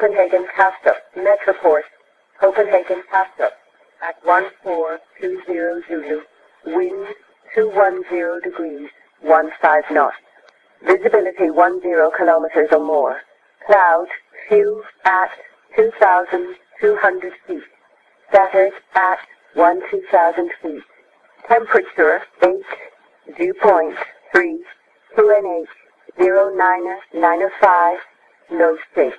Copenhagen Kastrup Metroport, Copenhagen Kastrup. at 1420 Zulu, wind 210 degrees, 15 knots. Visibility 10 kilometers or more. Cloud few at 2,200 feet. Scattered at 1 feet. Temperature 8, dew point 3, QNH 0995, no state.